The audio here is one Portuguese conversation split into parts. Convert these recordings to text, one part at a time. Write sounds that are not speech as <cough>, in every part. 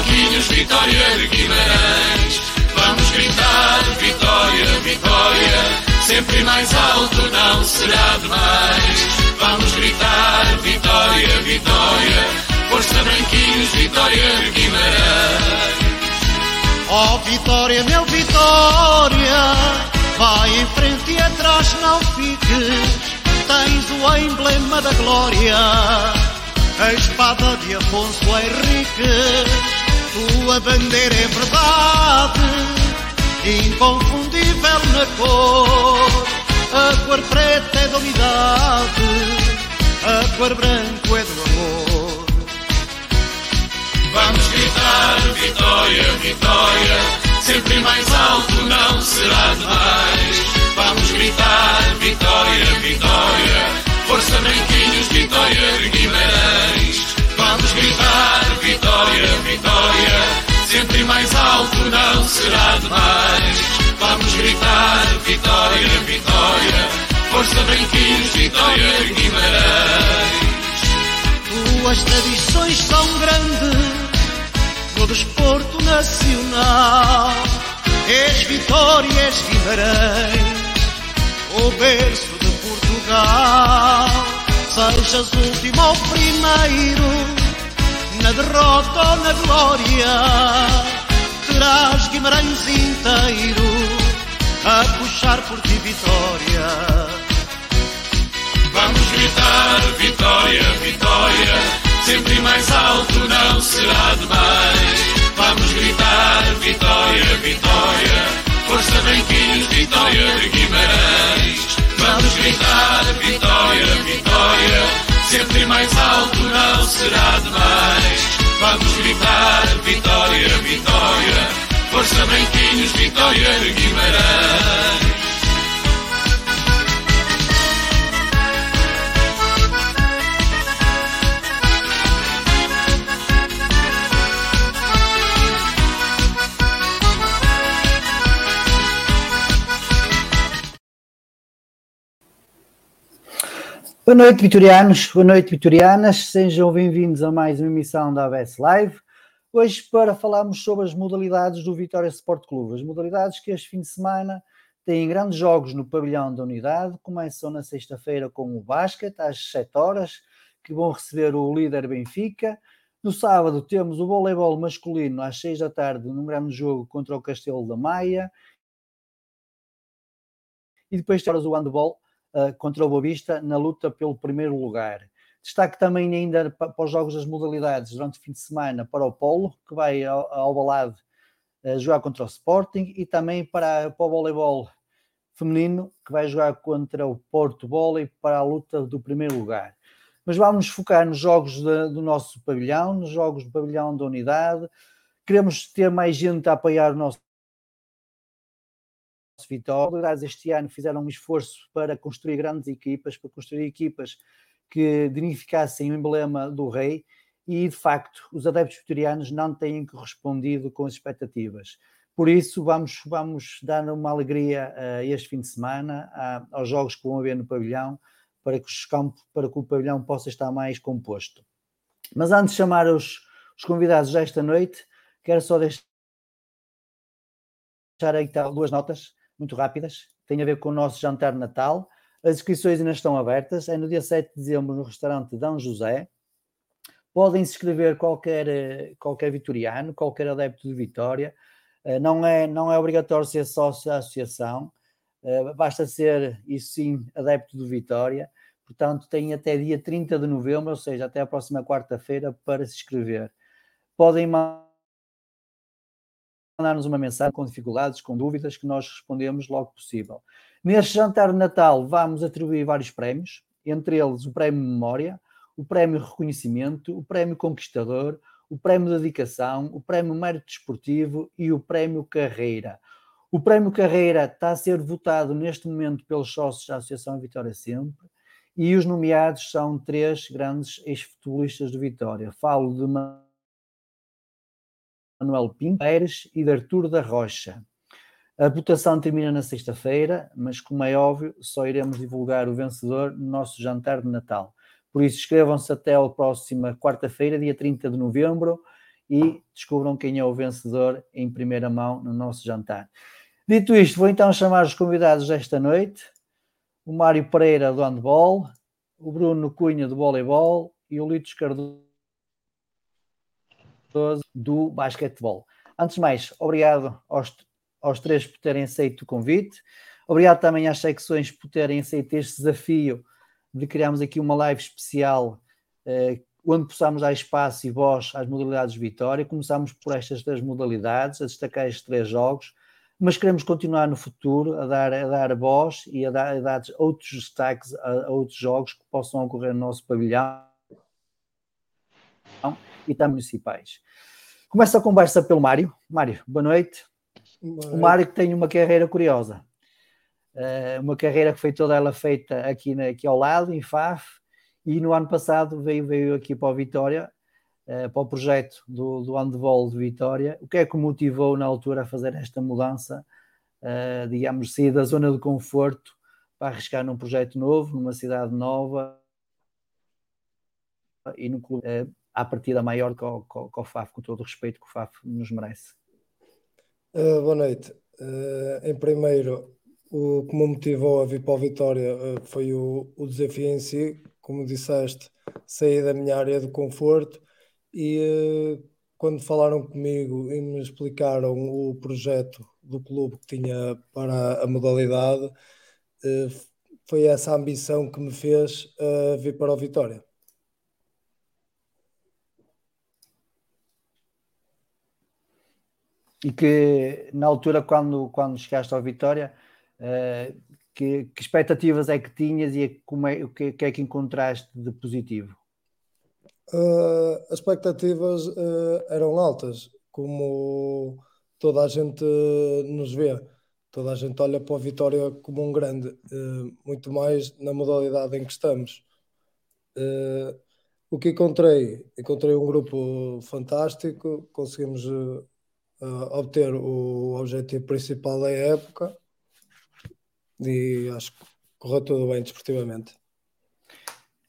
Vitória de Guimarães. Vamos gritar vitória, vitória, sempre mais alto não será demais. Vamos gritar vitória, vitória, força branquinhos, vitória de Guimarães. Oh Vitória, meu Vitória, vai em frente e atrás não fiques. Tens o emblema da glória, a espada de Afonso Henriques. Tua bandeira é verdade, inconfundível na cor. A cor preta é da unidade, a cor branca é do amor. Vamos gritar vitória, vitória, sempre mais alto não será não será demais. Vamos gritar vitória, vitória, força branquinhos, vitória Guimarães. Tuas tradições são grandes no desporto nacional. És Vitória, és Guimarães, o berço de Portugal. Sejas último ou primeiro, na derrota ou na glória, terás Guimarães inteiro a puxar por ti vitória. Vamos gritar vitória, vitória, sempre mais alto não será demais. Vamos gritar vitória, vitória, força branquinhos, vitória de Guimarães. Vamos gritar vitória, vitória, sempre mais alto não será demais. Vamos gritar vitória, vitória, força branquinhos, vitória de Guimarães. Boa noite, vitorianos. Boa noite, vitorianas. Sejam bem-vindos a mais uma emissão da ABS Live. Hoje, para falarmos sobre as modalidades do Vitória Sport Clube. As modalidades que este fim de semana têm grandes jogos no pavilhão da unidade. Começam na sexta-feira com o basquete, às 7 horas, que vão receber o líder Benfica. No sábado temos o voleibol masculino às 6 da tarde, num grande jogo contra o Castelo da Maia. E depois temos o handball uh, contra o Boavista na luta pelo primeiro lugar. Destaque também ainda para, os jogos das modalidades durante o fim de semana para o Polo, que vai ao, Balade uh, jogar contra o Sporting, e também para, para o voleibol feminino, que vai jogar contra o Porto Volley para a luta do primeiro lugar. Mas vamos focar nos jogos de, do nosso pavilhão, nos jogos do pavilhão da unidade. Queremos ter mais gente a apoiar o nosso Vitória. Este ano fizeram um esforço para construir grandes equipas, para construir equipas que dignificassem o emblema do rei e, de facto, os adeptos vitorianos não têm correspondido com as expectativas. Por isso, vamos, vamos dar uma alegria uh, este fim de semana uh, aos jogos que vão haver no pavilhão, para que, os campos, para que o pavilhão possa estar mais composto. Mas antes de chamar os, os convidados desta noite, quero só deixar aí tá, duas notas muito rápidas, tem a ver com o nosso jantar de Natal. As inscrições ainda estão abertas, é no dia 7 de dezembro no restaurante Dão José. Podem se inscrever qualquer, eh, qualquer vitoriano, qualquer adepto de Vitória. Eh, não é, não é obrigatório ser sócio da associação, eh, basta ser, isso sim, adepto de Vitória. Portanto, tem até dia 30 de novembro, ou seja, até a próxima quarta-feira, para se inscrever. Podem mandar mandar-nos uma mensagem com dificuldades, com dúvidas, que nós respondemos logo possível. Neste jantar de Natal vamos atribuir vários prémios, entre eles o Prémio Memória, o Prémio Reconhecimento, o Prémio Conquistador, o Prémio Dedicação, o Prémio Mérito Desportivo e o Prémio Carreira. O Prémio Carreira está a ser votado neste momento pelos sócios da Associação Vitória Sempre e os nomeados são três grandes ex-futebolistas do Vitória. Falo de Manuel Pérez e de Artur da Rocha. A votação termina na sexta-feira, mas como é óbvio, só iremos divulgar o vencedor no nosso jantar de Natal. Por isso, inscrevam-se até a próxima quarta-feira, dia 30 de novembro, e descubram quem é o vencedor em primeira mão no nosso jantar. Dito isto, vou então chamar os convidados desta noite: o Mário Pereira do handball, o Bruno Cunha do voleibol e o Litos Cardoso do basquetebol. Antes de mais, obrigado aos, aos três por terem aceito o convite. Obrigado também às secções por terem aceito este desafio de criarmos aqui uma live especial eh, onde possamos dar espaço e voz às modalidades de vitória. Começamos por estas três modalidades, a destacar estes três jogos, mas queremos continuar no futuro a dar, a dar voz e a dar, a dar outros destaques a, a, outros jogos que possam ocorrer no nosso pavilhão e também municipais. Começa a conversa pelo Mário. Mário, boa noite. Boa. O Mário que tem uma carreira curiosa. Uh, uma carreira que foi toda ela feita aqui, na, aqui ao lado, em Faf, e no ano passado veio, veio aqui para o Vitória, uh, para o projeto do, do handball de Vitória. O que é que motivou na altura a fazer esta mudança, uh, digamos, sair da zona de conforto para arriscar num projeto novo, numa cidade nova e no clube à partida maior que o, que o FAF, com todo o respeito que o FAF nos merece. Uh, boa noite. Uh, em primeiro, o que me motivou a vir para o Vitória uh, foi o, o desafio em si, como disseste, sair da minha área de conforto e quando falaram comigo e me explicaram o projeto do clube que tinha para a modalidade, foi essa ambição que me fez vir para o Vitória. E que na altura, quando, quando chegaste ao Vitória, uh, que, que, expectativas é que tinhas e como é, o que, que é que encontraste de positivo? Uh, as expectativas uh, eram altas, como toda a gente nos vê. Toda a gente olha para a Vitória como um grande, muito mais na modalidade em que estamos. o que encontrei? Encontrei um grupo fantástico, conseguimos obter o objetivo principal da época, e acho que correu tudo bem desportivamente.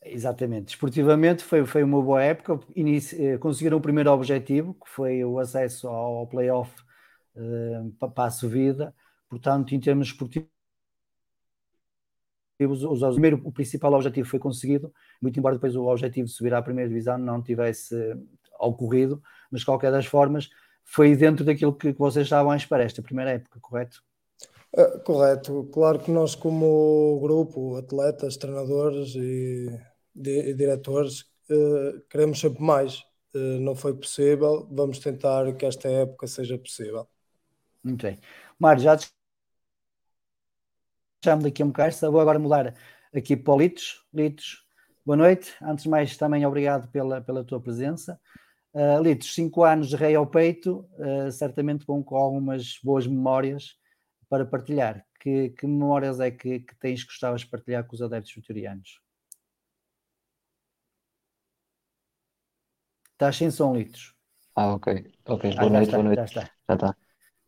Exatamente, desportivamente foi, foi uma boa época, Inici, eh, conseguiram o primeiro objetivo, que foi o acesso ao playoff uh, para a subida, portanto, em termos esportivos, o, o, primeiro, o principal objetivo foi conseguido, muito embora depois o objetivo de subir à primeira divisão não tivesse ocorrido, mas de qualquer das formas foi dentro daquilo que, que vocês estavam à espera esta primeira época, correto? Uh, correto. Claro que nós, como grupo, atletas, treinadores e, e diretores, uh, queremos sempre mais. Uh, não foi possível, vamos tentar que esta época seja possível. Muito bem. Mário, já deixamos aqui um bocado, vou agora mudar aqui para o Litos. Litos, boa noite. Antes de mais, também obrigado pela, pela tua presença. Uh, Litos, cinco anos de rei ao peito, uh, certamente com, com algumas boas memórias para partilhar. Que, que memórias é que, que tens que gostavas de partilhar com os adeptos vitorianos? Estás sem som, Litos. Ah, ok. Ok, boa ah, noite, está, boa noite. Já está. Já está.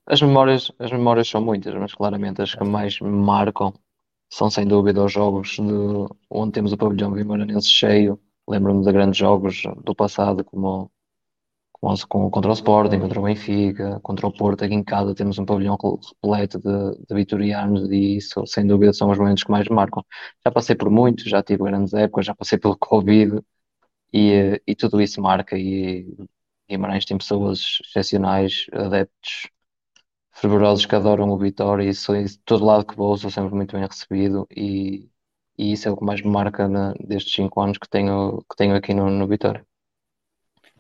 As memórias, as memórias são muitas, mas claramente as que mais me marcam são sem dúvida os jogos de, onde temos o pavilhão Vimaranense cheio. Lembro-me de grandes jogos do passado, como com, contra o Sporting, contra o Benfica, contra o Porto, aqui em casa temos um pavilhão repleto de, de vitorianos e isso, sem dúvida, são os momentos que mais marcam. Já passei por muitos, já tive grandes épocas, já passei pelo <laughs> Covid e, e tudo isso marca. E Guimarães tem pessoas excepcionais, adeptos fervorosos que adoram o Vitória e sou, todo lado que vou sou sempre muito bem recebido e, e isso é o que mais me marca na, destes cinco anos que tenho, que tenho aqui no, no Vitória.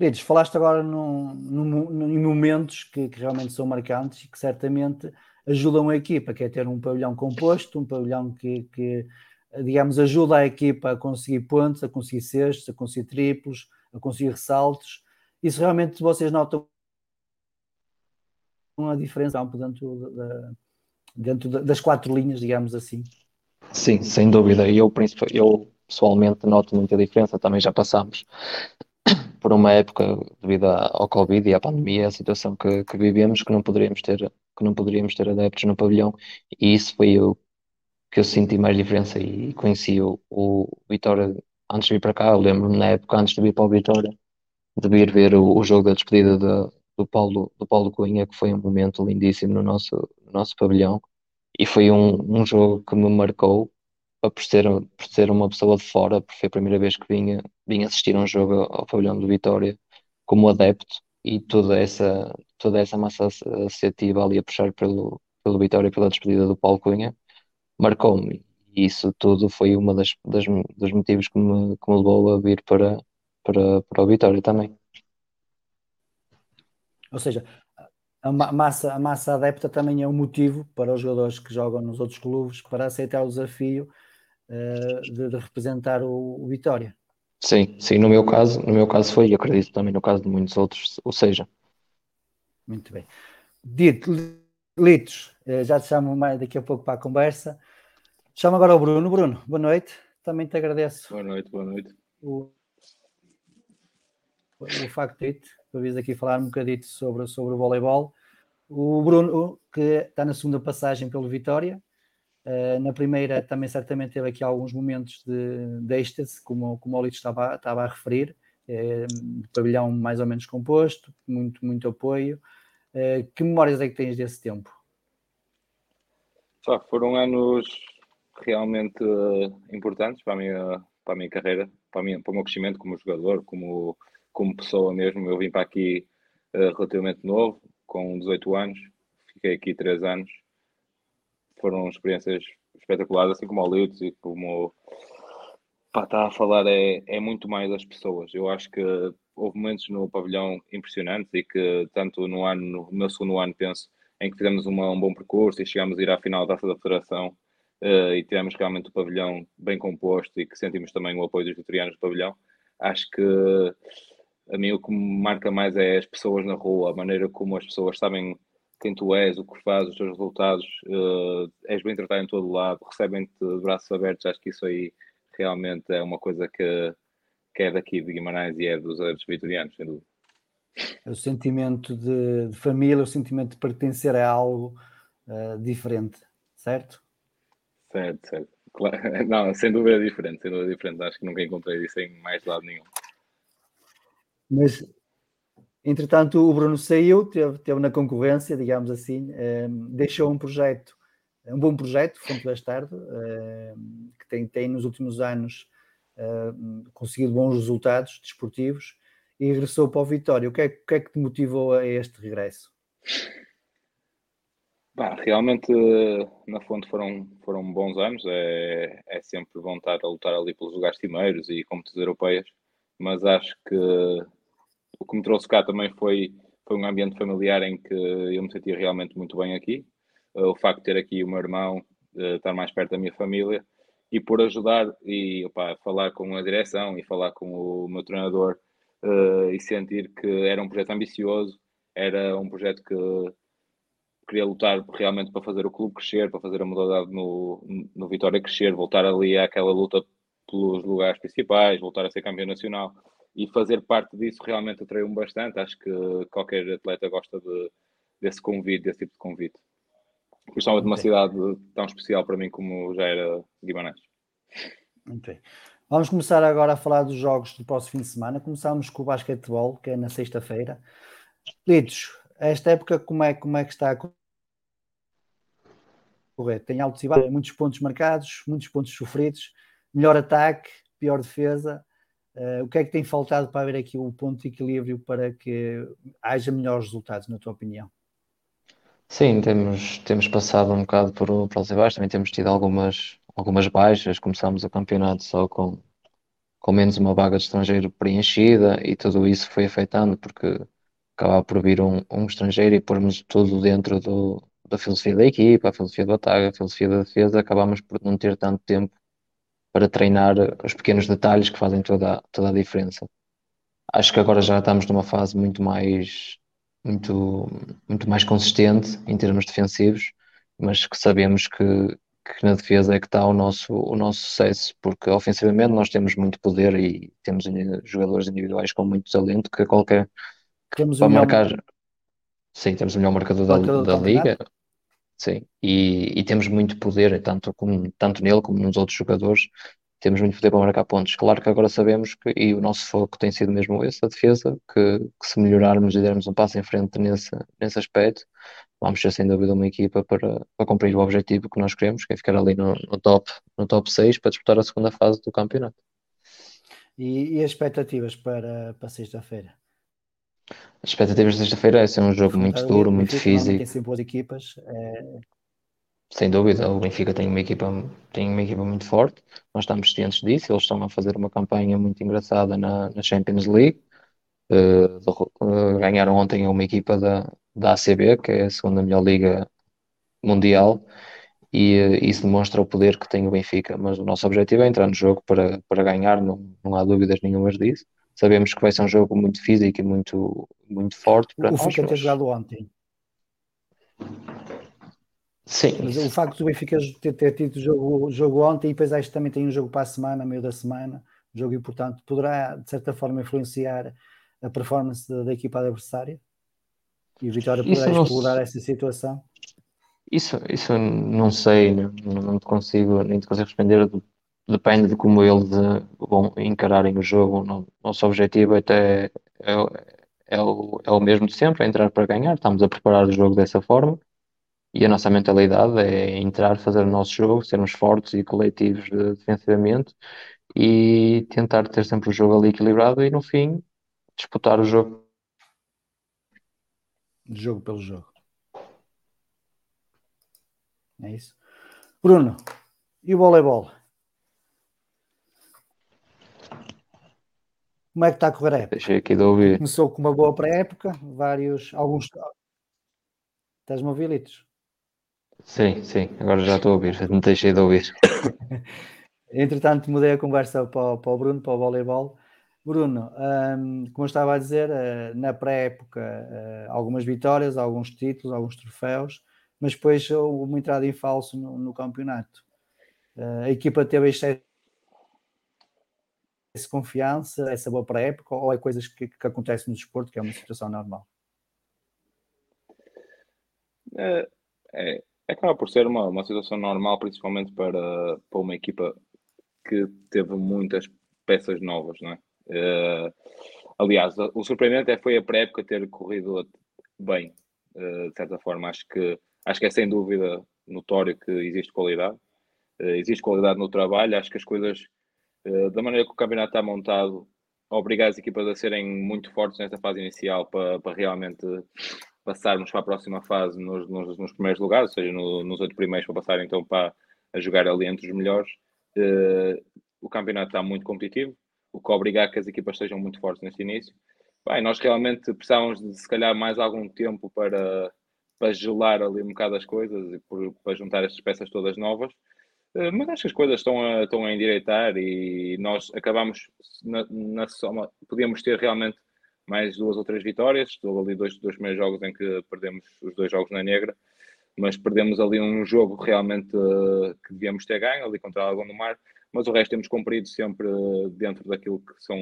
Lides, falaste agora em momentos que, que, realmente são marcantes e que certamente ajudam a equipa, que é ter um pavilhão composto, um pavilhão que, que digamos, ajuda a equipa a conseguir pontos, a conseguir cestos, a conseguir triplos, a conseguir ressaltos. Isso realmente vocês notam uma diferença dentro, da, dentro das quatro linhas, digamos assim. Sim, sem dúvida. Eu, eu pessoalmente noto muita diferença, também já passamos por uma época devido ao Covid e à pandemia, a situação que, que vivemos, que não poderíamos ter, que não poderíamos ter adeptos no pavilhão, e isso foi o que eu senti mais diferença e conheci o, o Vitória antes de vir para cá, eu lembro-me na época antes de vir para o Vitória, de vir ver o, o jogo da despedida de, do Paulo, do Paulo Cunha, que foi um momento lindíssimo no nosso, no nosso pavilhão. E foi um, um jogo que me marcou por ser, por ser uma pessoa de fora, porque foi a primeira vez que vinha, vinha assistir um jogo ao pavilhão do Vitória como adepto e toda essa, toda essa massa associativa ali a puxar pelo, pelo Vitória pela despedida do Paulo Cunha marcou-me e isso tudo foi uma das, das dos motivos que me, que me levou a vir para, para, para o Vitória também. Ou seja, a massa, a massa adepta também é um motivo para os jogadores que jogam nos outros clubes para aceitar o desafio de, de, representar o, o, Vitória. Sim, sim, no meu caso, no meu caso foi, e acredito também no caso de muitos outros, ou seja. Muito bem. Dito, Litos, eh, já te chamo mais daqui a pouco para a conversa. Chamo agora o Bruno. Bruno, boa noite. Também te agradeço. Boa noite, boa noite. O, o facto de para vir aqui falar um bocadito sobre, sobre o voleibol. O Bruno, que está na segunda passagem pelo Vitória, uh, na primeira também certamente teve aqui alguns momentos de, de êxtase, como, como o Lito estava, estava a referir, uh, pavilhão mais ou menos composto, muito, muito apoio. Uh, que memórias é que tens desse tempo? Só foram anos realmente importantes para a minha, para a minha carreira, para, a minha, para o meu crescimento como jogador, como como pessoa mesmo. Eu vim para aqui relativamente novo, com 18 anos, fiquei aqui 3 anos. Foram experiências espetaculares, assim como o Liutz e como para estar a falar é, é muito mais das pessoas. Eu acho que houve momentos no pavilhão impressionantes e que tanto no ano, no meu segundo ano, penso, em que fizemos uma, um bom percurso e chegámos a ir à final da da Federação uh, e tivemos realmente o pavilhão bem composto e que sentimos também o apoio dos vitorianos do pavilhão. Acho que a mim o que me marca mais é as pessoas na rua, a maneira como as pessoas sabem quem tu és, o que fazes, os teus resultados, uh, és bem tratado em todo lado, recebem-te de braços abertos, acho que isso aí realmente é uma coisa que, que é daqui de Guimarães e é dos adeptos vitorianos, sem dúvida. É o sentimento de, de, família, o sentimento de pertencer a algo uh, diferente, certo? Certo, certo. Claro. <laughs> Não, sem dúvida é diferente, sem dúvida é diferente. Acho que nunca encontrei isso em mais lado nenhum. Mas, entretanto, o Bruno saiu, teve, teve na concorrência, digamos assim, um, ehm, deixou um projeto, um bom projeto, Fonte das Tarde, um, ehm, que tem, tem nos últimos anos um, ehm, conseguido bons resultados desportivos e regressou para o Vitória. O que é, o que, é que te motivou a este regresso? Bah, realmente na fonte foram, foram bons anos, é, é sempre vontade a lutar ali pelos lugares cimeiros e competições europeias, mas acho que o que me trouxe cá também foi, foi um ambiente familiar em que eu me sentia realmente muito bem aqui. Uh, o facto de ter aqui o meu irmão, uh, estar mais perto da minha família e por ajudar e opa, falar com a direção e falar com o meu treinador uh, e sentir que era um projeto ambicioso, era um projeto que queria lutar realmente para fazer o clube crescer, para fazer a modalidade no, no Vitória crescer, voltar ali àquela luta pelos lugares principais, voltar a ser campeão nacional e fazer parte disso realmente atraiu-me bastante. Acho que qualquer atleta gosta de, desse convite, desse tipo de convite. Principalmente de uma cidade tão especial para mim como já era Guimarães. Okay. Vamos começar agora a falar dos jogos do próximo fim de semana. Começamos com o basquetebol, que é na sexta-feira. Litos, esta época como é, como é que está a correr? Tem altos e baixos, muitos pontos marcados, muitos pontos sofridos, melhor ataque, pior defesa. Uh, o que é que tem faltado para haver aqui o ponto de equilíbrio para que haja melhores resultados, na tua opinião? Sim, temos, temos passado um bocado por, altos e baixos, também temos tido algumas, algumas baixas, começámos o campeonato só com, com menos uma vaga de estrangeiro preenchida e tudo isso foi afetando porque acabava por vir um, um estrangeiro e pormos tudo dentro do, da filosofia da equipa, a filosofia do ataque, a filosofia da defesa, acabámos por não ter tanto tempo para treinar os pequenos detalhes que fazem toda, toda a diferença. Acho que agora já estamos numa fase muito mais, muito, muito mais consistente em termos defensivos, mas que sabemos que, que na defesa é que está o nosso, o nosso sucesso, porque ofensivamente nós temos muito poder e temos jogadores individuais com muito talento que qualquer temos para marcar. Melhor... Sim, temos o melhor marcador da, da liga. Sim, e, e, temos muito poder, tanto, como, tanto nele como nos outros jogadores. temos muito poder para marcar pontos. Claro que agora sabemos que, e o nosso foco tem sido mesmo esse, a defesa, que, que se melhorarmos e dermos um passo em frente nesse, nesse aspecto, vamos ser sem dúvida uma equipa para, para cumprir o objetivo que nós queremos, que é ficar ali no, no top, no top 6 para disputar a segunda fase do campeonato. E, e as expectativas para, para sexta-feira? As expectativas de sexta-feira é ser um jogo muito duro, muito físico. Tem sempre boas equipas. É... Sem dúvida, o Benfica tem uma equipa, tem uma equipa muito forte, nós estamos cientes disso, eles estão a fazer uma campanha muito engraçada na, na Champions League. Uh, uh, ganharam ontem uma equipa da, da ACB, que é a segunda melhor liga mundial, e uh, isso demonstra o poder que tem o Benfica. Mas o nosso objetivo é entrar no jogo para, para ganhar, não, não há dúvidas nenhumas disso. Sabemos que vai ser um jogo muito físico e muito, muito forte. Para o Benfica ter jogado ontem. Sim. Mas o facto do Benfica ter, ter tido jogo, jogo ontem e depois acho que também tem um jogo para a semana, meio da semana, um jogo importante, poderá de certa forma influenciar a performance da, da equipa adversária? E o Vitória poderá não... explorar essa situação? Isso, isso não sei, não, não te consigo, nem te consigo responder. Depende de como eles eh, vão encararem o jogo. Nosso objetivo até é, é, o, é o mesmo de sempre, é entrar para ganhar. Estamos a preparar o jogo dessa forma e a nossa mentalidade é entrar, fazer o nosso jogo, sermos fortes e coletivos defensivamente e tentar ter sempre o jogo ali equilibrado e no fim disputar o jogo. Jogo pelo jogo. É isso. Bruno, e o voleibol? Como é que está a correr a época? Deixei aqui de ouvir. Começou com uma boa pré-época, vários, alguns. Estás-me a ouvir, Litos? Sim, sim, agora já estou a ouvir, me deixei de ouvir. <coughs> Entretanto, mudei a conversa para, para o Bruno, para o voleibol. Bruno, um, como eu estava a dizer, uh, na pré-época, uh, algumas vitórias, alguns títulos, alguns troféus, mas depois houve uma entrada em falso no, no campeonato. Uh, a equipa teve excesso de confiança, essa boa pré-época, ou é coisas que, que acontecem no desporto, que é uma situação normal? É, é, acaba por ser uma, uma situação normal, principalmente para, para uma equipa que teve muitas peças novas, não é? Uh, aliás, o surpreendente é foi a pré-época ter corrido bem, uh, de certa forma. Acho que, acho que é sem dúvida notório que existe qualidade. Uh, existe qualidade no trabalho. Acho que as coisas, da maneira que o campeonato está montado, obriga as equipas a serem muito fortes nesta fase inicial para, para realmente passarmos para a próxima fase nos, nos, nos primeiros lugares, ou seja, no, nos oito primeiros, para passar então para a jogar ali entre os melhores. Uh, o campeonato está muito competitivo, o que obriga a que as equipas sejam muito fortes neste início. Bem, nós realmente precisávamos de se calhar mais algum tempo para, para gelar ali um bocado as coisas e por, para juntar estas peças todas novas. Uh, mas acho que as coisas estão a, estão a endireitar e nós acabamos na, na soma, podíamos ter realmente mais duas ou três vitórias. Houve ali dois, dois primeiros jogos em que perdemos os dois jogos na Negra, mas perdemos ali um jogo realmente uh, que devíamos ter ganho, ali contra a Lagoa do Mar, mas o resto temos cumprido sempre dentro daquilo que são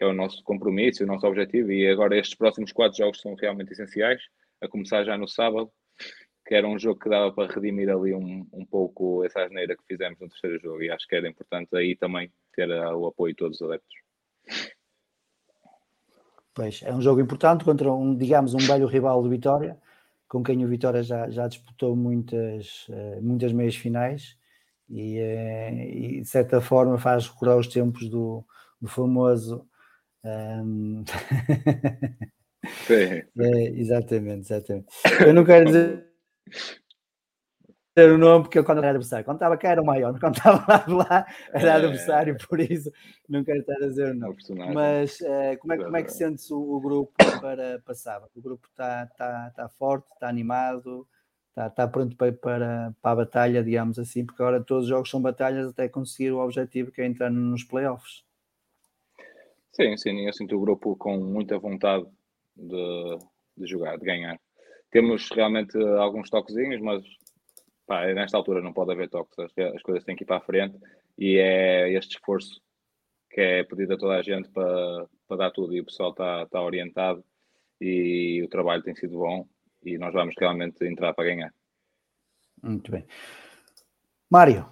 que é o nosso compromisso, o nosso objetivo, e agora estes próximos quatro jogos são realmente essenciais, a começar já no sábado, que era um jogo que dava para redimir ali um, um pouco essa asneira que fizemos no terceiro jogo, e acho que era importante aí também ter o apoio de todos os adeptos. Pois, é um jogo importante contra um, digamos, um velho rival de Vitória, com quem o Vitória já, já disputou muitas, eh, muitas meias finais e, eh, e, de certa forma faz recordar os tempos do, do famoso. Um... <laughs> Sim. é, exatamente, exatamente. Eu não quero dizer ter o nome, porque eu quando era adversário, quando estava cá era o maior, quando estava <laughs> lá de lá era é, adversário, por isso não quero estar a dizer o nome. Mas uh, como, é, como é que sentes o, o grupo para passar? O grupo está tá, tá forte, está animado, está tá pronto para, para, para a batalha, digamos assim, porque agora todos os jogos são batalhas até conseguir o objetivo que é entrar nos playoffs. Sim, sim, eu sinto o grupo com muita vontade de, de jogar, de ganhar. Temos realmente alguns toquezinhos, mas pá, nesta altura não pode haver toques, as coisas têm que ir para a frente e é este esforço que é pedido a toda a gente para, para dar tudo e o pessoal está, está orientado e o trabalho tem sido bom e nós vamos realmente entrar para ganhar. Muito bem. Mário,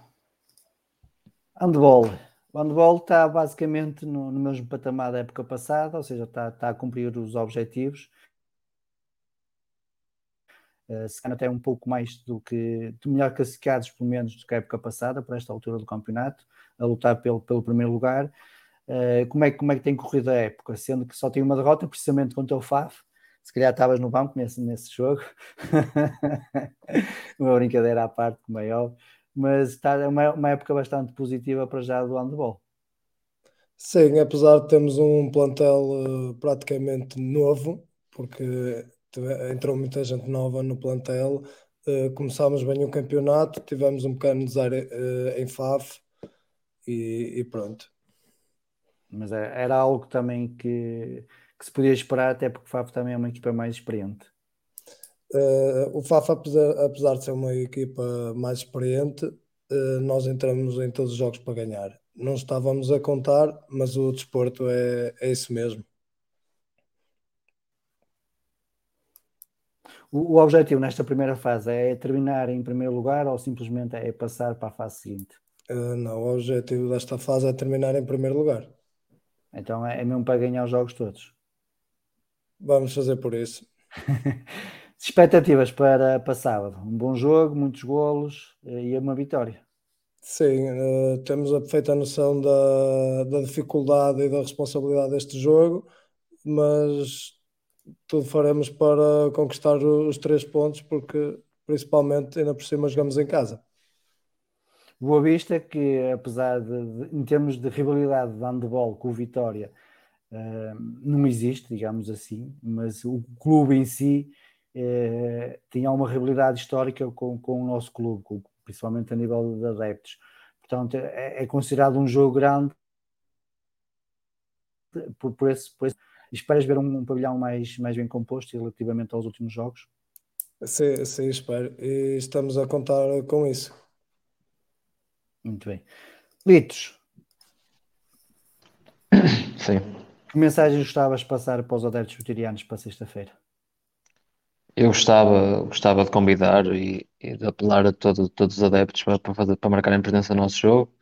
Handball. O handball está basicamente no, no, mesmo patamar da época passada, ou seja, está, está a cumprir os objetivos. Uh, se calhar até um pouco mais do que melhor classificados, pelo menos, do que a época passada, para esta altura do campeonato, a lutar pelo, pelo primeiro lugar. Uh, como, é, como é que tem corrido a época? Sendo que só tem uma derrota, precisamente contra o FAF. Se calhar estavas no banco nesse, nesse jogo. <laughs> uma brincadeira à parte, como é óbvio mas está é uma, uma época bastante positiva para já do handball. Sim, apesar de termos um plantel uh, praticamente novo, porque entrou muita gente nova no plantel, uh, começámos bem o campeonato, tivemos um pequeno desaire uh, em FAF e, e, pronto. Mas é, era algo também que, que se podia esperar, até porque o FAF também é uma equipa mais experiente. Uh, o FAF, apesar, apesar, de ser uma equipa mais experiente, nós entramos em todos os jogos para ganhar. Não estávamos a contar, mas o desporto é, é isso mesmo. O, o, objetivo nesta primeira fase é terminar em primeiro lugar ou simplesmente é passar para a fase seguinte? Uh, não, o objetivo desta fase é terminar em primeiro lugar. Então é, é mesmo para ganhar os jogos todos? Vamos fazer por isso. <laughs> Expectativas para, para sábado? Um bom jogo, muitos golos eh, e uma vitória. Sim, uh, temos a perfeita noção da, da dificuldade e da responsabilidade deste jogo, mas tudo faremos para conquistar os três pontos, porque principalmente ainda por cima jogamos em casa. Boa Vista, que apesar de, em termos de rivalidade de handball com o Vitória, uh, não existe, digamos assim, mas o clube em si é, tinha uma rivalidade histórica com, com o nosso clube, com, principalmente a nível de adeptos. Portanto, é, é considerado um jogo grande por, por, esse, por esse. Esperas ver um, um, pavilhão mais, mais bem composto relativamente aos últimos jogos? Sim, sim, espero. E estamos a contar com isso. Muito bem. Litos. <coughs> Sim. Que mensagem gostavas de passar para os adeptos veteranos para sexta-feira? Eu gostava, gostava de convidar e, e de apelar a todo, todos os adeptos para, para, fazer, para marcarem presença no nosso jogo.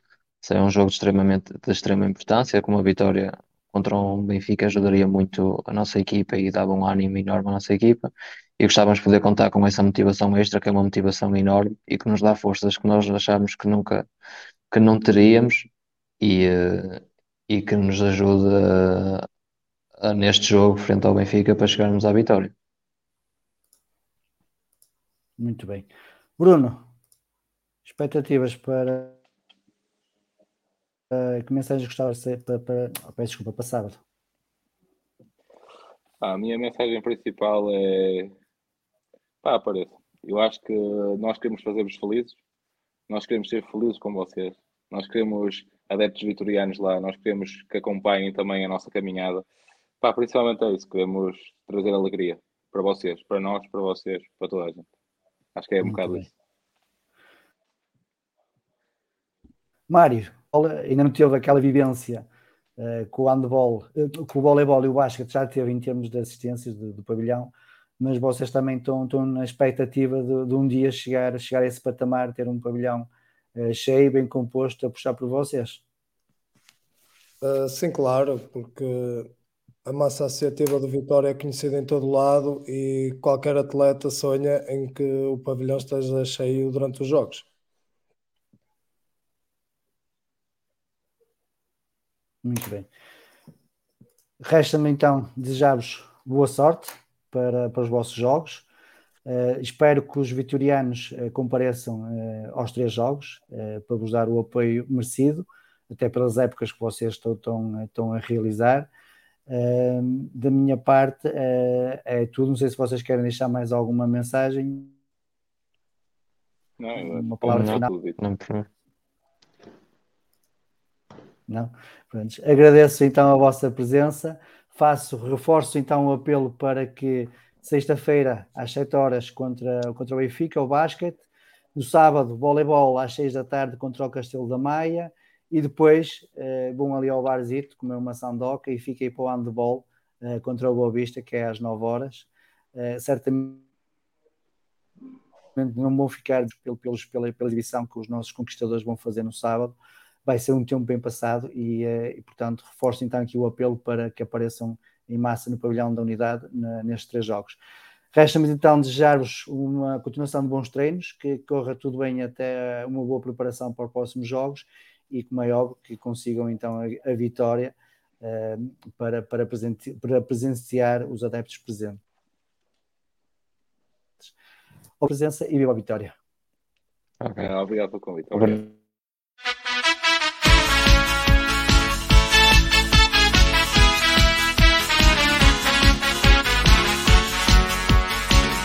Será um jogo de, extremamente, de extrema importância, com uma vitória contra um Benfica ajudaria muito a nossa equipa e dava um ânimo enorme à nossa equipa. E gostávamos de poder contar com essa motivação extra, que é uma motivação enorme e que nos dá forças que nós achávamos que nunca que não teríamos e, eh, e que nos ajuda a, a, neste jogo frente ao Benfica para chegarmos à vitória. Muito bem. Bruno, expectativas para. Uh, que mensagens gostava de ser para, para, oh, peço desculpa, para sábado? Ah, a minha mensagem principal é pá, apareça. Eu acho que nós queremos fazer-vos felizes, nós queremos ser felizes com vocês, nós queremos adeptos vitorianos lá, nós queremos que acompanhem também a nossa caminhada. Pá, principalmente é isso, queremos trazer alegria para vocês, para nós, para vocês, para toda a gente. Acho que é um Muito bocado bem. isso. Mário, ainda não teve aquela vivência uh, com o handball, uh, com o voleibol e o basquete, já teve em termos de assistências do, do pavilhão, mas vocês também estão, estão na expectativa de, de, um dia chegar, chegar a esse patamar, ter um pavilhão uh, cheio, bem composto, a puxar por vocês? sim, claro, porque a massa associativa do Vitória é conhecida em todo lado e qualquer atleta sonha em que o pavilhão esteja cheio durante os jogos. Muito bem. Resta-me então desejar-vos boa sorte para, para os vossos jogos. Uh, espero que os vitorianos uh, compareçam uh, aos três jogos para vos dar o apoio merecido, até pelas épocas que vocês estão, estão, estão a realizar da minha parte uh, é tudo. Não sei se vocês querem deixar mais alguma mensagem. Não, uma palavra não, final. Não, não? Pronto. Agradeço então a vossa presença. Faço, reforço então o apelo para que sexta-feira às 7 horas contra, contra o Benfica, o basquete. No sábado, voleibol às 6 da tarde contra o Castelo da Maia e depois uh, vão ali ao barzito comer uma sandoca e fiquei para o handball uh, contra o Boa Vista, que é às 9 horas. Uh, certamente não vão ficar pelo, pela, pela exibição que os nossos conquistadores vão fazer no sábado, vai ser um tempo bem passado e, e, portanto, reforço então aqui o apelo para que apareçam em massa no pavilhão da unidade na, nestes três jogos. Resta-me então desejar-vos uma continuação de bons treinos, que corra tudo bem até uma boa preparação para os próximos jogos e, como é óbvio, que consigam então a, a vitória uh, para, para, para presenciar os adeptos presentes. A presença e viva a vitória. Okay. Obrigado pelo convite. Obrigado.